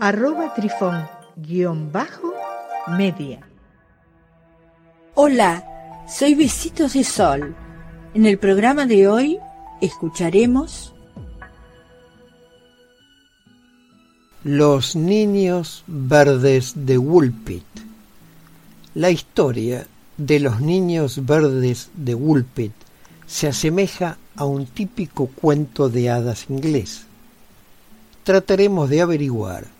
arroba trifón guion bajo media. Hola, soy Besitos de Sol. En el programa de hoy escucharemos Los niños verdes de Woolpit. La historia de los niños verdes de Woolpit se asemeja a un típico cuento de hadas inglés. Trataremos de averiguar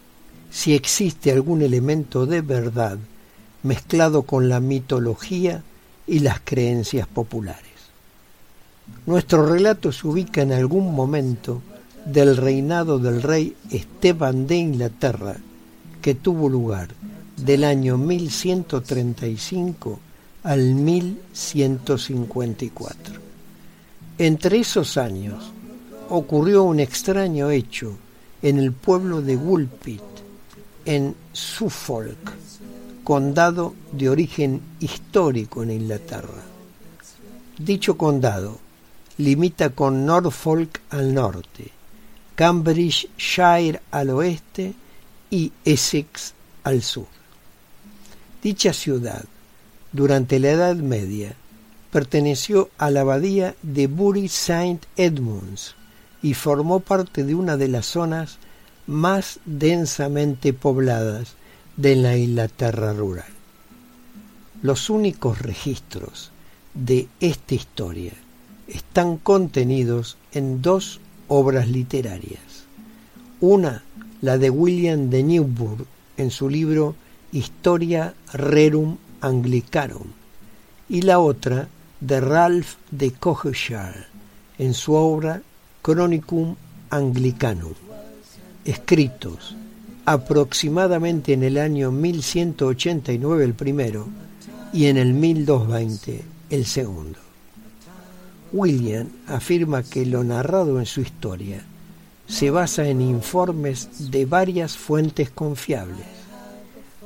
si existe algún elemento de verdad mezclado con la mitología y las creencias populares. Nuestro relato se ubica en algún momento del reinado del rey Esteban de Inglaterra, que tuvo lugar del año 1135 al 1154. Entre esos años ocurrió un extraño hecho en el pueblo de Woolpit, en Suffolk, condado de origen histórico en Inglaterra. Dicho condado limita con Norfolk al norte, Cambridgeshire al oeste y Essex al sur. Dicha ciudad, durante la Edad Media, perteneció a la abadía de Bury St. Edmunds y formó parte de una de las zonas más densamente pobladas de la Inglaterra rural. Los únicos registros de esta historia están contenidos en dos obras literarias. Una, la de William de Newburgh en su libro Historia Rerum Anglicarum, y la otra de Ralph de Cogeshall en su obra Chronicum Anglicanum escritos aproximadamente en el año 1189 el primero y en el 1220 el segundo. William afirma que lo narrado en su historia se basa en informes de varias fuentes confiables.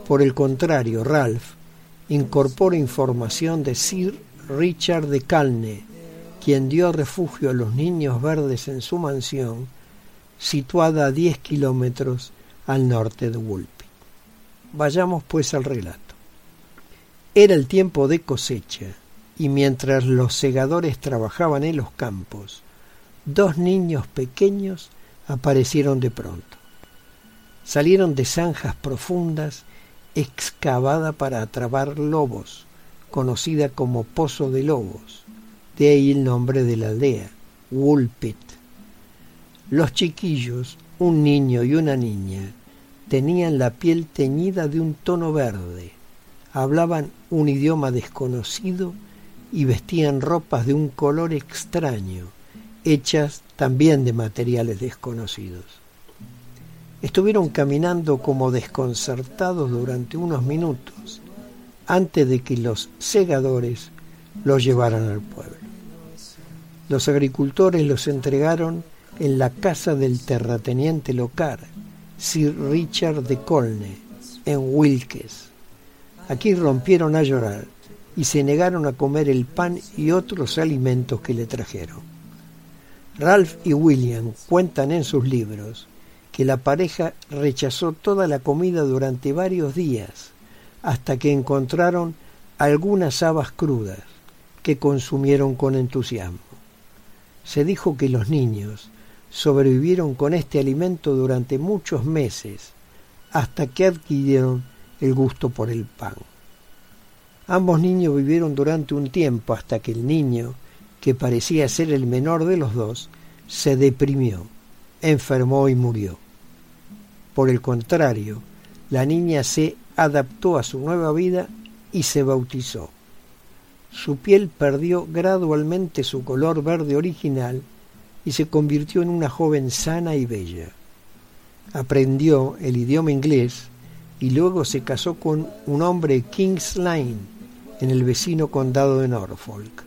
Por el contrario, Ralph incorpora información de Sir Richard de Calne, quien dio refugio a los niños verdes en su mansión situada a 10 kilómetros al norte de Woolpit. Vayamos pues al relato. Era el tiempo de cosecha y mientras los segadores trabajaban en los campos, dos niños pequeños aparecieron de pronto. Salieron de zanjas profundas excavada para atrapar lobos, conocida como Pozo de Lobos, de ahí el nombre de la aldea, Woolpit. Los chiquillos, un niño y una niña, tenían la piel teñida de un tono verde, hablaban un idioma desconocido y vestían ropas de un color extraño, hechas también de materiales desconocidos. Estuvieron caminando como desconcertados durante unos minutos antes de que los segadores los llevaran al pueblo. Los agricultores los entregaron en la casa del terrateniente local, Sir Richard de Colne, en Wilkes. Aquí rompieron a llorar y se negaron a comer el pan y otros alimentos que le trajeron. Ralph y William cuentan en sus libros que la pareja rechazó toda la comida durante varios días hasta que encontraron algunas habas crudas que consumieron con entusiasmo. Se dijo que los niños sobrevivieron con este alimento durante muchos meses hasta que adquirieron el gusto por el pan. Ambos niños vivieron durante un tiempo hasta que el niño, que parecía ser el menor de los dos, se deprimió, enfermó y murió. Por el contrario, la niña se adaptó a su nueva vida y se bautizó. Su piel perdió gradualmente su color verde original y se convirtió en una joven sana y bella. Aprendió el idioma inglés y luego se casó con un hombre Kings Lynn en el vecino condado de Norfolk.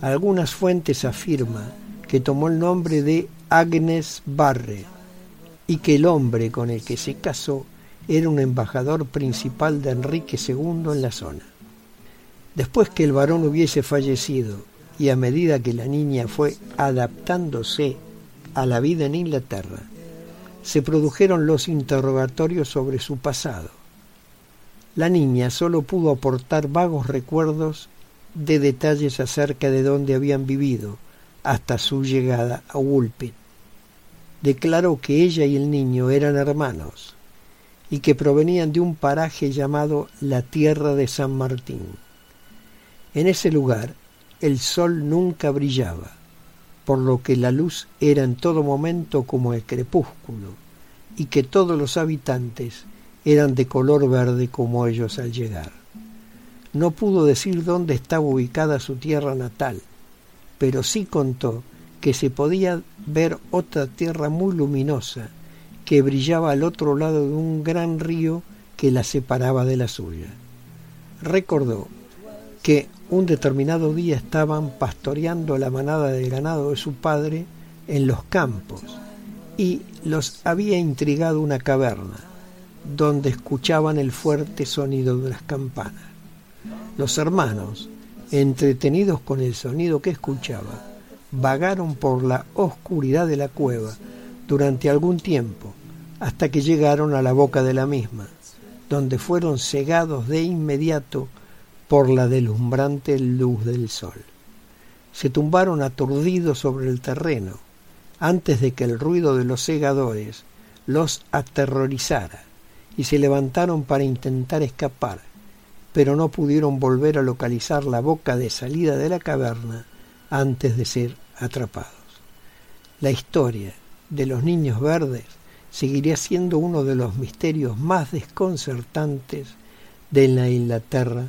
Algunas fuentes afirman que tomó el nombre de Agnes Barrett y que el hombre con el que se casó era un embajador principal de Enrique II en la zona. Después que el varón hubiese fallecido y a medida que la niña fue adaptándose a la vida en Inglaterra, se produjeron los interrogatorios sobre su pasado. La niña solo pudo aportar vagos recuerdos de detalles acerca de dónde habían vivido hasta su llegada a Woolpit. Declaró que ella y el niño eran hermanos y que provenían de un paraje llamado la Tierra de San Martín. En ese lugar el sol nunca brillaba, por lo que la luz era en todo momento como el crepúsculo, y que todos los habitantes eran de color verde como ellos al llegar. No pudo decir dónde estaba ubicada su tierra natal, pero sí contó que se podía ver otra tierra muy luminosa que brillaba al otro lado de un gran río que la separaba de la suya. Recordó que un determinado día estaban pastoreando la manada de ganado de su padre en los campos y los había intrigado una caverna donde escuchaban el fuerte sonido de las campanas. Los hermanos, entretenidos con el sonido que escuchaba, vagaron por la oscuridad de la cueva durante algún tiempo hasta que llegaron a la boca de la misma, donde fueron cegados de inmediato por la deslumbrante luz del sol. Se tumbaron aturdidos sobre el terreno antes de que el ruido de los segadores los aterrorizara y se levantaron para intentar escapar, pero no pudieron volver a localizar la boca de salida de la caverna antes de ser atrapados. La historia de los niños verdes seguiría siendo uno de los misterios más desconcertantes de la Inglaterra